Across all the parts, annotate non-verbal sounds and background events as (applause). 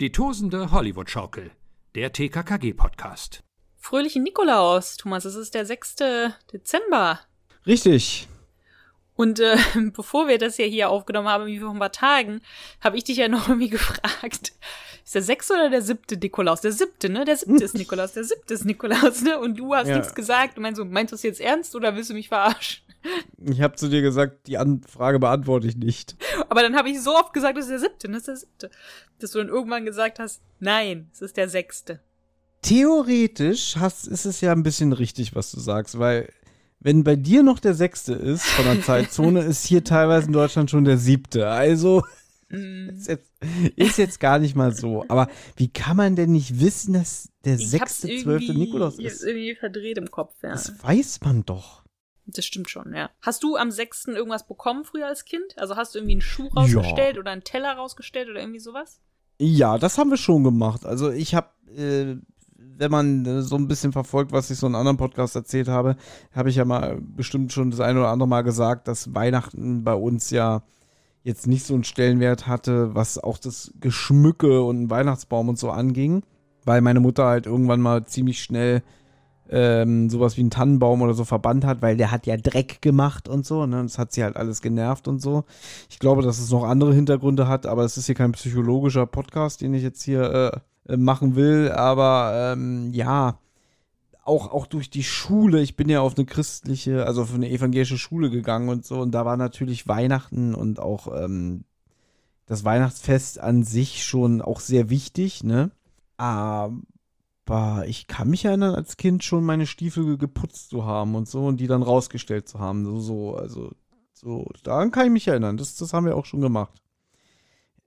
Die tosende Hollywood-Schaukel. Der TKKG-Podcast. Fröhlichen Nikolaus, Thomas. Es ist der 6. Dezember. Richtig. Und äh, (laughs) bevor wir das ja hier aufgenommen haben, wie vor ein paar Tagen, habe ich dich ja noch (laughs) irgendwie gefragt, ist der sechste oder der siebte Nikolaus? Der siebte, ne? Der siebte ist Nikolaus, der siebte ist Nikolaus, ne? Und du hast Ja. nichts gesagt. Du meinst so, meinst du es jetzt ernst oder willst du mich verarschen? Ich habe zu dir gesagt, die Anfrage beantworte ich nicht. Aber dann habe ich so oft gesagt, es ist der siebte? Es ist der siebte. Dass du dann irgendwann gesagt hast, nein, es ist der sechste. Theoretisch hast, ist es ja ein bisschen richtig, was du sagst, weil wenn bei dir noch der sechste ist von der Zeitzone, (laughs) ist hier teilweise in Deutschland schon der siebte. Also Mm. ist jetzt, ist jetzt gar nicht mal so. Aber wie kann man denn nicht wissen, dass der sechste, zwölfte Nikolaus ich hab's ist? irgendwie verdreht im Kopf, ja. Das weiß man doch. Das stimmt schon, ja. Hast du am 6. irgendwas bekommen früher als Kind? Also hast du irgendwie einen Schuh rausgestellt oder einen Teller rausgestellt oder irgendwie sowas? Ja, das haben wir schon gemacht. Also ich habe, äh, wenn man äh, so ein bisschen verfolgt, was ich so in anderen Podcasts erzählt habe, habe ich ja mal bestimmt schon das eine oder andere Mal gesagt, dass Weihnachten bei uns ja jetzt nicht so einen Stellenwert hatte, was auch das Geschmücke und einen Weihnachtsbaum und so anging, weil meine Mutter halt irgendwann mal ziemlich schnell ähm, sowas wie einen Tannenbaum oder so verbannt hat, weil der hat ja Dreck gemacht und so, ne? Das hat sie halt alles genervt und so. Ich glaube, dass es noch andere Hintergründe hat, aber es ist hier kein psychologischer Podcast, den ich jetzt hier äh, äh, machen will. Aber ähm, ja, auch, auch durch die Schule, ich bin ja auf eine christliche, also auf eine evangelische Schule gegangen und so, und da war natürlich Weihnachten und auch ähm, das Weihnachtsfest an sich schon auch sehr wichtig, ne? Aber ich kann mich erinnern, als Kind schon meine Stiefel ge- geputzt zu haben und so und die dann rausgestellt zu haben. So, so also, so, daran kann ich mich erinnern. Das, das haben wir auch schon gemacht.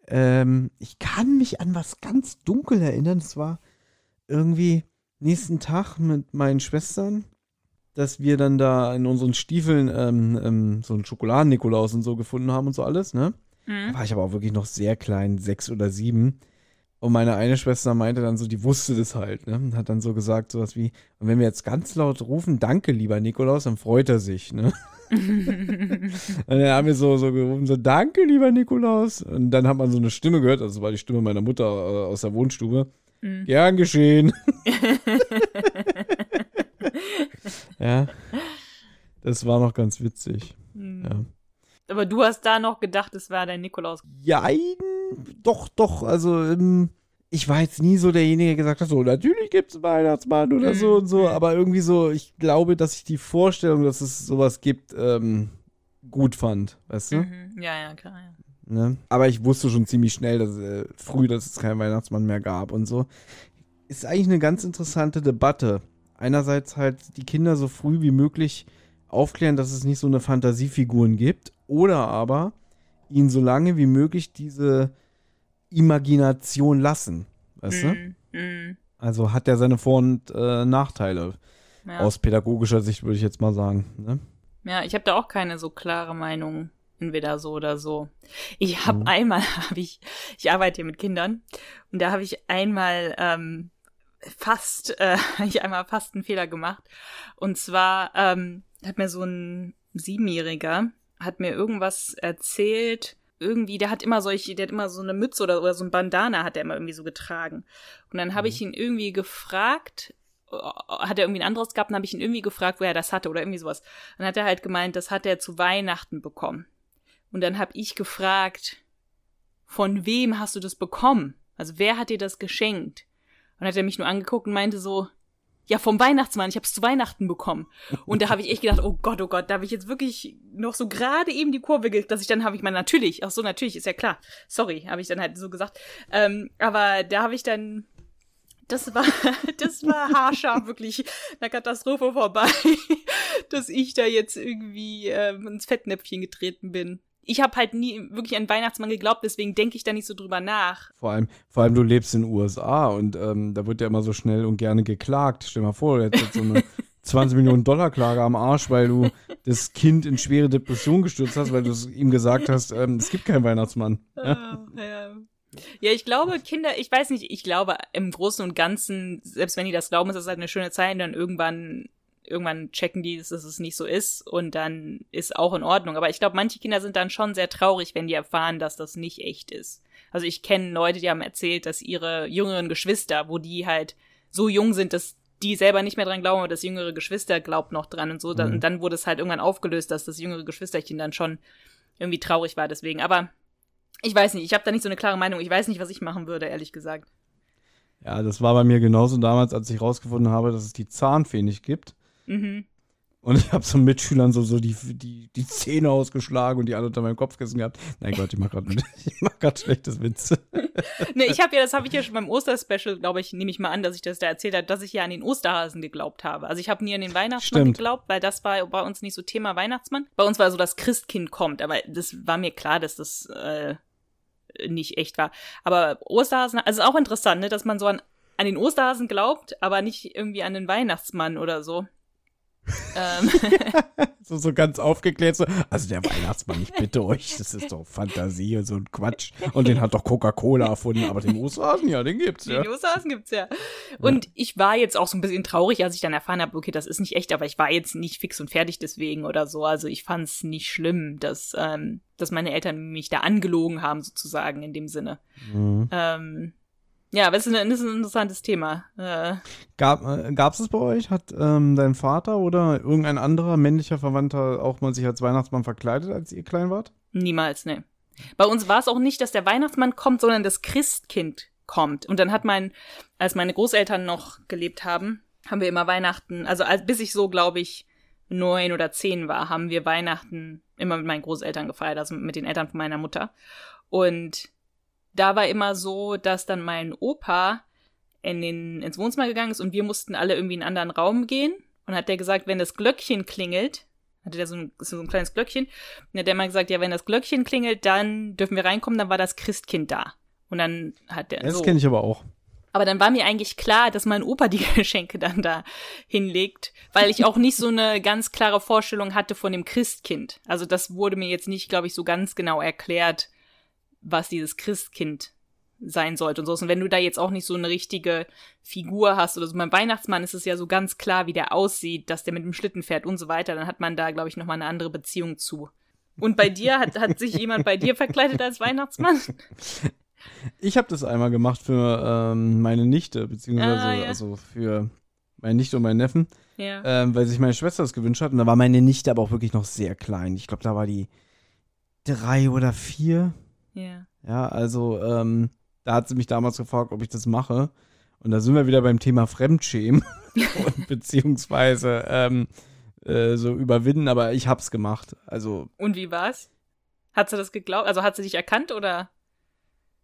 Ähm, ich kann mich an was ganz dunkel erinnern. Es war irgendwie nächsten Tag mit meinen Schwestern, dass wir dann da in unseren Stiefeln ähm, ähm, so einen Schokoladen-Nikolaus und so gefunden haben und so alles, ne? Da Mhm. war ich aber auch wirklich noch sehr klein, sechs oder sieben. Und meine eine Schwester meinte dann so, die wusste das halt, ne? Und hat dann so gesagt, sowas wie, und wenn wir jetzt ganz laut rufen, danke, lieber Nikolaus, dann freut er sich, ne? (laughs) Und dann haben wir so, so gerufen, so, danke, lieber Nikolaus. Und dann hat man so eine Stimme gehört, also war die Stimme meiner Mutter äh, aus der Wohnstube. Mhm. Gern geschehen. (laughs) ja. Das war noch ganz witzig. Mhm. Ja. Aber du hast da noch gedacht, es war dein Nikolaus. Jein, doch, doch, also ähm, ich war jetzt nie so derjenige, der gesagt hat, so, natürlich gibt's einen Weihnachtsmann oder so und so, aber irgendwie so, ich glaube, dass ich die Vorstellung, dass es sowas gibt, ähm, gut fand, weißt du? Mhm. Ja, ja, klar. Ja. Ne? Aber ich wusste schon ziemlich schnell, dass äh, früh, dass es keinen Weihnachtsmann mehr gab und so. Ist eigentlich eine ganz interessante Debatte. Einerseits halt die Kinder so früh wie möglich aufklären, dass es nicht so eine Fantasiefiguren gibt, oder aber ihnen so lange wie möglich diese Imagination lassen. Weißt du? Mhm. Mhm. Also hat er seine Vor- und äh, Nachteile. Ja. Aus pädagogischer Sicht würde ich jetzt mal sagen. Ne? Ja, ich habe da auch keine so klare Meinung, entweder so oder so. Ich habe Mhm. einmal, (laughs) habe ich, ich arbeite hier mit Kindern und da habe ich einmal ähm, fast, äh, (laughs) ich einmal fast einen Fehler gemacht. Und zwar ähm, hat mir so ein Siebenjähriger hat mir irgendwas erzählt. Irgendwie, der hat immer solche, der hat immer so eine Mütze oder, oder so ein Bandana hat er immer irgendwie so getragen. Und dann habe ich ihn irgendwie gefragt, hat er irgendwie ein anderes gehabt, dann habe ich ihn irgendwie gefragt, wo er das hatte oder irgendwie sowas. Dann hat er halt gemeint, das hat er zu Weihnachten bekommen. Und dann habe ich gefragt, von wem hast du das bekommen? Also wer hat dir das geschenkt? Und dann hat er mich nur angeguckt und meinte so, ja, vom Weihnachtsmann, ich habe es zu Weihnachten bekommen. Und da habe ich echt gedacht, oh Gott, oh Gott, da habe ich jetzt wirklich noch so gerade eben die Kurve dass ich dann habe ich mal natürlich, ach so, natürlich, ist ja klar. Sorry, habe ich dann halt so gesagt. Ähm, aber da habe ich dann das war, (laughs) das war haarscharf, wirklich eine Katastrophe vorbei, (laughs) dass ich da jetzt irgendwie ähm, ins Fettnäpfchen getreten bin. Ich habe halt nie wirklich an Weihnachtsmann geglaubt, deswegen denke ich da nicht so drüber nach. Vor allem, vor allem du lebst in den USA und ähm, da wird ja immer so schnell und gerne geklagt. Stell dir mal vor, du hättest jetzt so eine (laughs) 20 Millionen Dollar Klage am Arsch, weil du das Kind in schwere Depression gestürzt hast, weil du es ihm gesagt hast, ähm, es gibt keinen Weihnachtsmann. Ah, ja. ja, ich glaube, Kinder, ich weiß nicht, ich glaube im Großen und Ganzen, selbst wenn die das glauben, ist das halt eine schöne Zeit, dann irgendwann irgendwann checken die, dass es nicht so ist und dann ist auch in Ordnung. Aber ich glaube, manche Kinder sind dann schon sehr traurig, wenn die erfahren, dass das nicht echt ist. Also ich kenne Leute, die haben erzählt, dass ihre jüngeren Geschwister, wo die halt so jung sind, dass die selber nicht mehr dran glauben, aber das jüngere Geschwister glaubt noch dran und so. Mhm. Und dann wurde es halt irgendwann aufgelöst, dass das jüngere Geschwisterchen dann schon irgendwie traurig war deswegen. Aber ich weiß nicht, ich habe da nicht so eine klare Meinung. Ich weiß nicht, was ich machen würde, ehrlich gesagt. Ja, das war bei mir genauso damals, als ich rausgefunden habe, dass es die Zahnfee nicht gibt. Mhm. Und ich habe so Mitschülern so, so die, die, die Zähne ausgeschlagen und die alle unter meinem Kopfkissen gehabt. Nein Gott, ich mach gerade (laughs) mach schlechtes Witze. (laughs) nee, ich habe ja, das habe ich ja schon beim Osterspecial, glaube ich, nehme ich mal an, dass ich das da erzählt habe, dass ich ja an den Osterhasen geglaubt habe. Also ich habe nie an den Weihnachtsmann Stimmt. geglaubt, weil das war bei uns nicht so Thema Weihnachtsmann. Bei uns war so, dass Christkind kommt, aber das war mir klar, dass das äh, nicht echt war. Aber Osterhasen, also auch interessant, ne, dass man so an, an den Osterhasen glaubt, aber nicht irgendwie an den Weihnachtsmann oder so ähm. (laughs) so, so ganz aufgeklärt, so, also der Weihnachtsmann, ich bitte euch, das ist doch Fantasie und so ein Quatsch. Und den hat doch Coca-Cola erfunden, aber den Osterhasen, ja, den gibt's ja. Den Osterhasen gibt's ja. Und ja. ich war jetzt auch so ein bisschen traurig, als ich dann erfahren habe, okay, das ist nicht echt, aber ich war jetzt nicht fix und fertig deswegen oder so. Also ich fand's nicht schlimm, dass, ähm, dass meine Eltern mich da angelogen haben, sozusagen, in dem Sinne. Mhm. Ähm, ja, aber es ist, ein, ist ein interessantes Thema. Äh. Gab äh, es bei euch? Hat ähm, dein Vater oder irgendein anderer männlicher Verwandter auch mal sich als Weihnachtsmann verkleidet, als ihr klein wart? Niemals, ne. Bei uns war es auch nicht, dass der Weihnachtsmann kommt, sondern das Christkind kommt. Und dann hat mein, als meine Großeltern noch gelebt haben, haben wir immer Weihnachten, also als, bis ich so, glaube ich, neun oder zehn war, haben wir Weihnachten immer mit meinen Großeltern gefeiert, also mit den Eltern von meiner Mutter. Und da war immer so, dass dann mein Opa in den, ins Wohnzimmer gegangen ist und wir mussten alle irgendwie in einen anderen Raum gehen. Und hat der gesagt, wenn das Glöckchen klingelt, hatte der so ein, so ein kleines Glöckchen, und hat der mal gesagt, ja, wenn das Glöckchen klingelt, dann dürfen wir reinkommen, dann war das Christkind da. Und dann hat der. Das so. kenne ich aber auch. Aber dann war mir eigentlich klar, dass mein Opa die (laughs) Geschenke dann da hinlegt, weil ich auch nicht so eine ganz klare Vorstellung hatte von dem Christkind. Also das wurde mir jetzt nicht, glaube ich, so ganz genau erklärt, was dieses Christkind sein sollte und so. Und wenn du da jetzt auch nicht so eine richtige Figur hast oder so, beim Weihnachtsmann ist es ja so ganz klar, wie der aussieht, dass der mit dem Schlitten fährt und so weiter, dann hat man da, glaube ich, nochmal eine andere Beziehung zu. Und bei dir, hat, hat sich (laughs) jemand bei dir verkleidet als Weihnachtsmann? Ich habe das einmal gemacht für ähm, meine Nichte, beziehungsweise ah, ja. also für meine Nichte und meinen Neffen, ja. ähm, weil sich meine Schwester das gewünscht hat. Und da war meine Nichte aber auch wirklich noch sehr klein. Ich glaube, da war die drei oder vier. Ja. Ja, also ähm, da hat sie mich damals gefragt, ob ich das mache. Und da sind wir wieder beim Thema Fremdschämen (laughs) und beziehungsweise ähm, äh, so überwinden, aber ich hab's gemacht. Also. Und wie war's? Hat sie das geglaubt? Also hat sie dich erkannt oder?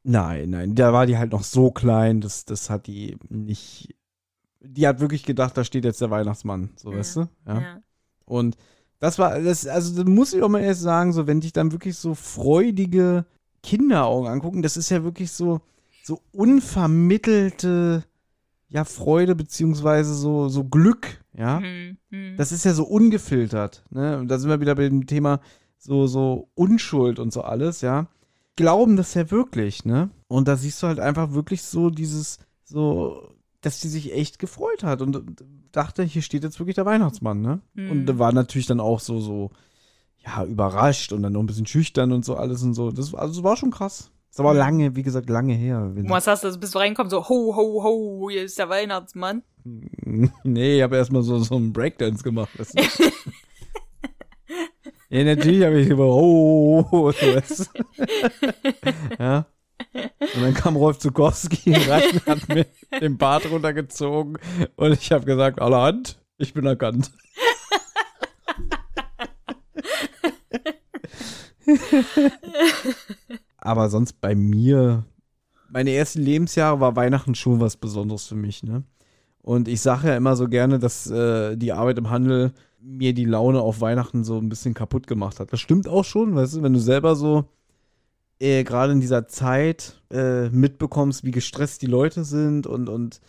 Nein, nein, da war die halt noch so klein, das, das hat die nicht. Die hat wirklich gedacht, da steht jetzt der Weihnachtsmann, so ja. weißt du? Ja. ja. Und das war, das, also das muss ich auch mal erst sagen, so wenn dich dann wirklich so freudige Kinderaugen angucken, das ist ja wirklich so, so unvermittelte ja, Freude beziehungsweise so, so Glück, ja. Mhm, mh. Das ist ja so ungefiltert, ne? Und da sind wir wieder bei dem Thema so, so Unschuld und so alles, ja. Glauben das ja wirklich, ne? Und da siehst du halt einfach wirklich so dieses, so, dass sie sich echt gefreut hat und dachte, hier steht jetzt wirklich der Weihnachtsmann, ne? Mhm. Und war natürlich dann auch so, so, ja, überrascht und dann noch ein bisschen schüchtern und so alles und so. Das, also, das war schon krass. Das war lange, wie gesagt, lange her. Was hast du, bist du reingekommen, so ho, ho, ho, hier ist der Weihnachtsmann? (laughs) Nee, ich habe erstmal so, so einen Breakdance gemacht. (laughs) ja, natürlich habe ich immer ho, ho, ho, so (laughs) Ja. Und dann kam Rolf Zukowski rein, hat mir den Bart runtergezogen und ich habe gesagt, alle Hand, ich bin erkannt. (laughs) Aber sonst bei mir, meine ersten Lebensjahre war Weihnachten schon was Besonderes für mich, ne? Und ich sage ja immer so gerne, dass äh, die Arbeit im Handel mir die Laune auf Weihnachten so ein bisschen kaputt gemacht hat. Das stimmt auch schon, weißt du, wenn du selber so äh, gerade in dieser Zeit äh, mitbekommst, wie gestresst die Leute sind und, und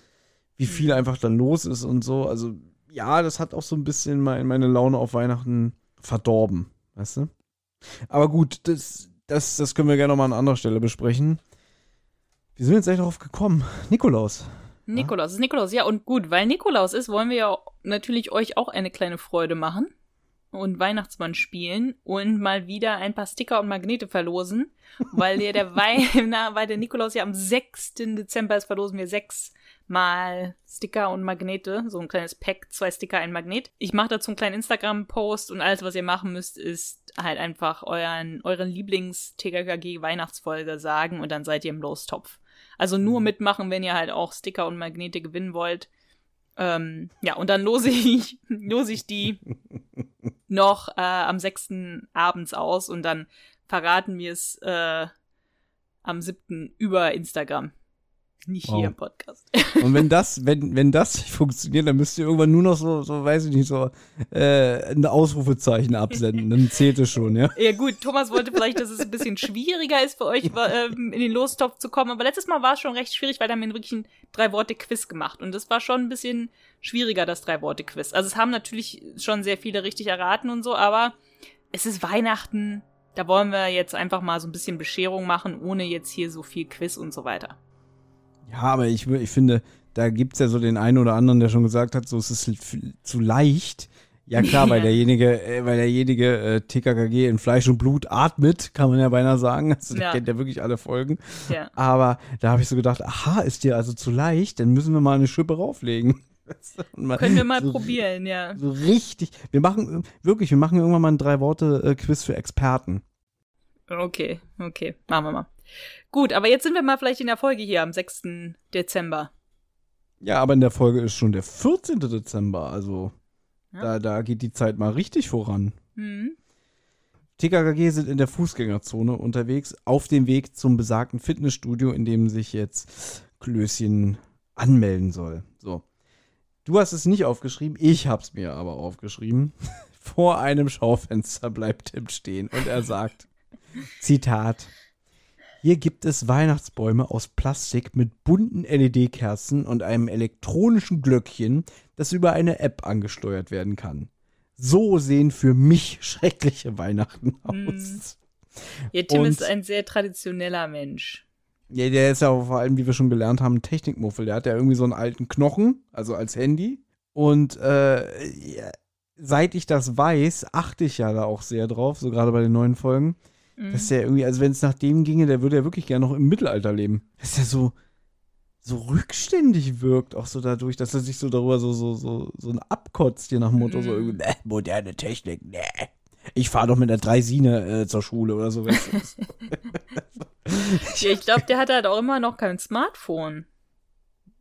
wie viel einfach dann los ist und so. Also ja, das hat auch so ein bisschen mein, meine Laune auf Weihnachten verdorben, weißt du? Aber gut, das, das, das können wir gerne nochmal an anderer Stelle besprechen. Wie sind wir jetzt eigentlich darauf gekommen? Nikolaus. Nikolaus, ja? ist Nikolaus, ja, und gut, weil Nikolaus ist, wollen wir ja natürlich euch auch eine kleine Freude machen. Und Weihnachtsmann spielen und mal wieder ein paar Sticker und Magnete verlosen, weil der, der, (laughs) Wei na, weil der Nikolaus ja am 6. Dezember ist, verlosen wir sechs mal Sticker und Magnete, so ein kleines Pack, zwei Sticker, ein Magnet. Ich mache dazu einen kleinen Instagram-Post und alles, was ihr machen müsst, ist halt einfach euren, euren Lieblings-TKKG-Weihnachtsfolge sagen und dann seid ihr im Lostopf. Also nur Mhm. mitmachen, wenn ihr halt auch Sticker und Magnete gewinnen wollt. Ähm, ja, und dann lose ich, (laughs) lose ich die (laughs) noch äh, am 6. abends aus und dann verraten wir es äh, am 7. über Instagram. Nicht Wow. hier im Podcast. Und wenn das, wenn, wenn das nicht funktioniert, dann müsst ihr irgendwann nur noch so, so weiß ich nicht, so äh, ein Ausrufezeichen absenden. Dann zählt es schon, ja. Ja gut, Thomas wollte vielleicht, dass es ein bisschen schwieriger ist für euch, ähm, in den Lostopf zu kommen. Aber letztes Mal war es schon recht schwierig, weil da haben wir wirklich ein Drei-Worte-Quiz gemacht. Und das war schon ein bisschen schwieriger, das Drei-Worte-Quiz. Also es haben natürlich schon sehr viele richtig erraten und so, aber es ist Weihnachten. Da wollen wir jetzt einfach mal so ein bisschen Bescherung machen, ohne jetzt hier so viel Quiz und so weiter. Ja, aber ich, ich finde, da gibt's ja so den einen oder anderen, der schon gesagt hat, so es ist zu leicht. Ja klar, weil (laughs) derjenige, äh, weil derjenige äh, TKKG in Fleisch und Blut atmet, kann man ja beinahe sagen. Also der Ja. kennt ja wirklich alle Folgen. Ja. Aber da habe ich so gedacht, aha, ist dir also zu leicht, dann müssen wir mal eine Schippe rauflegen. (laughs) Mal Können wir mal so, probieren, ja. So richtig. Wir machen, äh, wirklich, wir machen irgendwann mal ein Drei-Worte-Quiz für Experten. Okay, okay, machen wir mal. Gut, aber jetzt sind wir mal vielleicht in der Folge hier am 6. Dezember. Ja, aber in der Folge ist schon der 14. Dezember, also Ja. da, da geht die Zeit mal richtig voran. Hm. TKKG sind in der Fußgängerzone unterwegs, auf dem Weg zum besagten Fitnessstudio, in dem sich jetzt Klößchen anmelden soll. So. Du hast es nicht aufgeschrieben, ich hab's mir aber aufgeschrieben. (laughs) Vor einem Schaufenster bleibt Tim stehen und er sagt, (laughs) Zitat, hier gibt es Weihnachtsbäume aus Plastik mit bunten LED-Kerzen und einem elektronischen Glöckchen, das über eine App angesteuert werden kann. So sehen für mich (laughs) schreckliche Weihnachten aus. Ja, Tim Und- ist ein sehr traditioneller Mensch. Ja, der ist ja vor allem, wie wir schon gelernt haben, ein Technikmuffel. Der hat ja irgendwie so einen alten Knochen, also als Handy. Und äh, ja, seit ich das weiß, achte ich ja da auch sehr drauf, so gerade bei den neuen Folgen, Mhm. dass der irgendwie, also wenn es nach dem ginge, der würde ja wirklich gerne noch im Mittelalter leben. Dass der so, so rückständig wirkt, auch so dadurch, dass er sich so darüber so, so, so, so ein abkotzt, je nach dem Motto, so Mhm. irgendwie, ne, moderne Technik, ne. Ich fahre doch mit einer Dreisine äh, zur Schule oder so. (laughs) Ja, ich glaube, der hat halt auch immer noch kein Smartphone.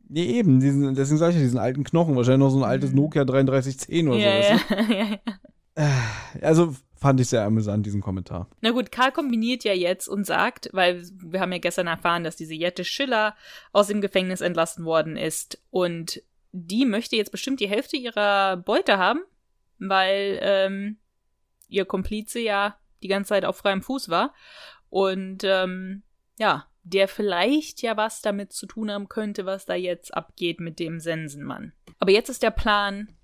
Nee, eben, diesen, deswegen sage ich ja, diesen alten Knochen, wahrscheinlich noch so ein altes Mhm. Nokia 3310 oder Ja, so. ja, (laughs) ja, ja. Also fand ich sehr amüsant, diesen Kommentar. Na gut, Karl kombiniert ja jetzt und sagt, weil wir haben ja gestern erfahren, dass diese Jette Schiller aus dem Gefängnis entlassen worden ist und die möchte jetzt bestimmt die Hälfte ihrer Beute haben, weil ähm, ihr Komplize ja die ganze Zeit auf freiem Fuß war und ähm, ja, der vielleicht ja was damit zu tun haben könnte, was da jetzt abgeht mit dem Sensenmann. Aber jetzt ist der Plan,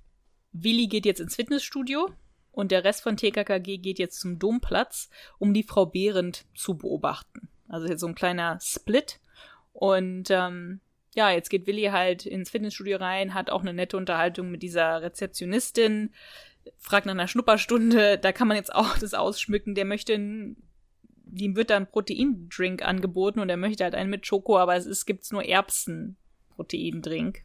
Willi geht jetzt ins Fitnessstudio und der Rest von TKKG geht jetzt zum Domplatz, um die Frau Behrendt zu beobachten. Also jetzt so ein kleiner Split. Und ähm, ja, jetzt geht Willi halt ins Fitnessstudio rein, hat auch eine nette Unterhaltung mit dieser Rezeptionistin, fragt nach einer Schnupperstunde, da kann man jetzt auch (laughs) das ausschmücken, der möchte ein, ihm wird da ein Proteindrink angeboten und er möchte halt einen mit Schoko, aber es ist, gibt's nur Erbsen-Proteindrink.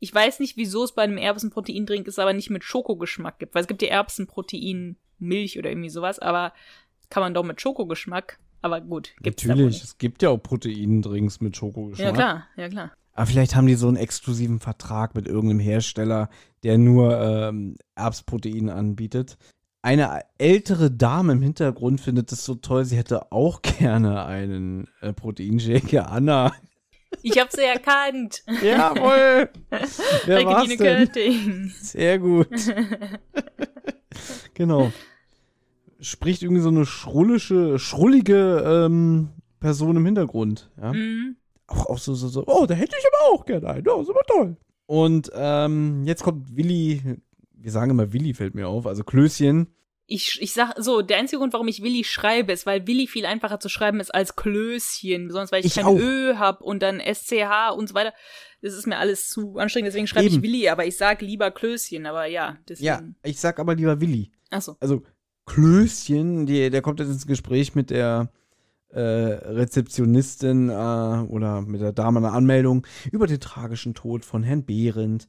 Ich weiß nicht, wieso es bei einem Erbsenproteindrink ist, aber nicht mit Schokogeschmack gibt, weil es gibt ja Erbsenprotein-Milch oder irgendwie sowas, aber kann man doch mit Schokogeschmack. Aber gut, gibt's da wohl Natürlich, es gibt ja auch Proteindrinks mit Schokogeschmack. Ja klar, ja klar. Aber vielleicht haben die so einen exklusiven Vertrag mit irgendeinem Hersteller, der nur ähm, Erbsprotein anbietet. Eine ältere Dame im Hintergrund findet es so toll, sie hätte auch (laughs) gerne einen äh, Proteinshake. Anna. Ich hab sie erkannt. Jawohl! (laughs) Wer Regine? Körting. Sehr gut. (laughs) genau. Spricht irgendwie so eine schrullische, schrullige ähm, Person im Hintergrund. Ja? Mhm. Auch, auch so, so, so, oh, da hätte ich aber auch gerne einen. Ja, ist aber toll. Und ähm, jetzt kommt Willi, wir sagen immer Willi fällt mir auf, also Klößchen. Ich, ich sag so, der einzige Grund, warum ich Willi schreibe, ist, weil Willi viel einfacher zu schreiben ist als Klößchen. Besonders weil ich, Ich kein auch. Ö hab und dann SCH und so weiter. Das ist mir alles zu anstrengend, deswegen schreibe ich. Willi, aber ich sag lieber Klößchen, aber ja, Ja, deswegen. ich sag aber lieber Willi. Achso. Also Klößchen, die, der kommt jetzt ins Gespräch mit der äh, Rezeptionistin äh, oder mit der Dame einer Anmeldung über den tragischen Tod von Herrn Behrendt.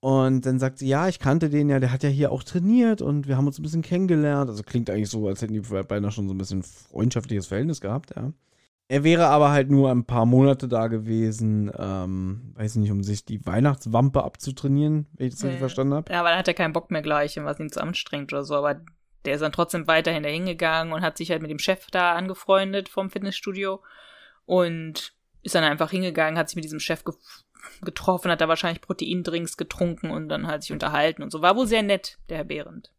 Und dann sagt sie, ja, ich kannte den ja, der hat ja hier auch trainiert und wir haben uns ein bisschen kennengelernt. Also klingt eigentlich so, als hätten die beinahe schon so ein bisschen freundschaftliches Verhältnis gehabt, ja. Er wäre aber halt nur ein paar Monate da gewesen, ähm, weiß nicht, um sich die Weihnachtswampe abzutrainieren, wenn ich das richtig Ja. verstanden habe. Ja, aber dann hat er keinen Bock mehr gleich, was ihn zu anstrengt oder so. Aber der ist dann trotzdem weiterhin dahin gegangen und hat sich halt mit dem Chef da angefreundet vom Fitnessstudio und ist dann einfach hingegangen, hat sich mit diesem Chef ge getroffen, hat da wahrscheinlich Proteindrinks getrunken und dann halt sich unterhalten und so. War wohl sehr nett, der Herr Behrendt.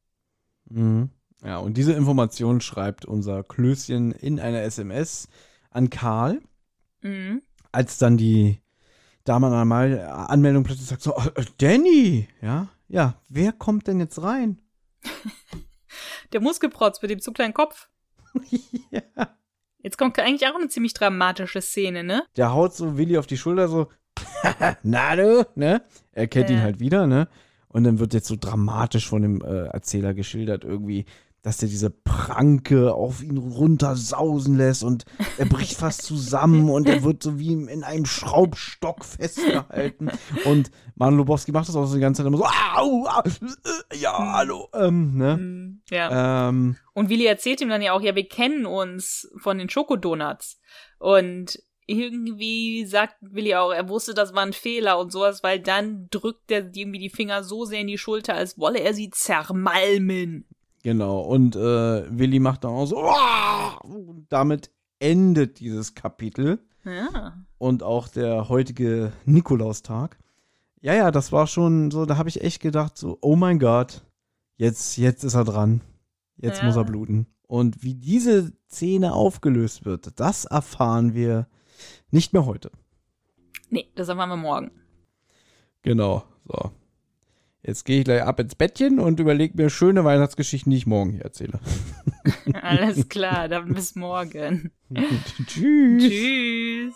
Mhm. Ja, und diese Information schreibt unser Klößchen in einer SMS an Karl, Mhm. als dann die Dame an einmal Anmeldung plötzlich sagt so, "Oh, äh, Danny, ja, ja, wer kommt denn jetzt rein? (laughs) Der Muskelprotz mit dem zu kleinen Kopf. (laughs) ja. Jetzt kommt eigentlich auch eine ziemlich dramatische Szene, ne? Der haut so Willi auf die Schulter so, (laughs) na du, ne? Er kennt ihn Ja. halt wieder, ne? Und dann wird jetzt so dramatisch von dem äh, Erzähler geschildert irgendwie, dass der diese Pranke auf ihn runtersausen lässt und er bricht fast zusammen und er wird so wie in einem Schraubstock festgehalten. Und Manu Lubowski macht das auch so die ganze Zeit immer so, au, au, äh, ja, hallo, ähm, ne? Mhm. Ja. Ähm, Und Willi erzählt ihm dann ja auch, ja, wir kennen uns von den Schokodonuts. Und irgendwie sagt Willi auch, er wusste, das war ein Fehler und sowas, weil dann drückt er irgendwie die Finger so sehr in die Schulter, als wolle er sie zermalmen. Genau, und äh, Willi macht dann auch so, und damit endet dieses Kapitel Ja. und auch der heutige Nikolaustag. Ja, ja, das war schon so, da habe ich echt gedacht, so, oh mein Gott, jetzt, jetzt ist er dran. Jetzt Ja. muss er bluten. Und wie diese Szene aufgelöst wird, das erfahren wir nicht mehr heute. Nee, das erfahren wir morgen. Genau, so. Jetzt gehe ich gleich ab ins Bettchen und überlege mir schöne Weihnachtsgeschichten, die ich morgen hier erzähle. (laughs) Alles klar, dann bis morgen. (laughs) Tschüss. Tschüss.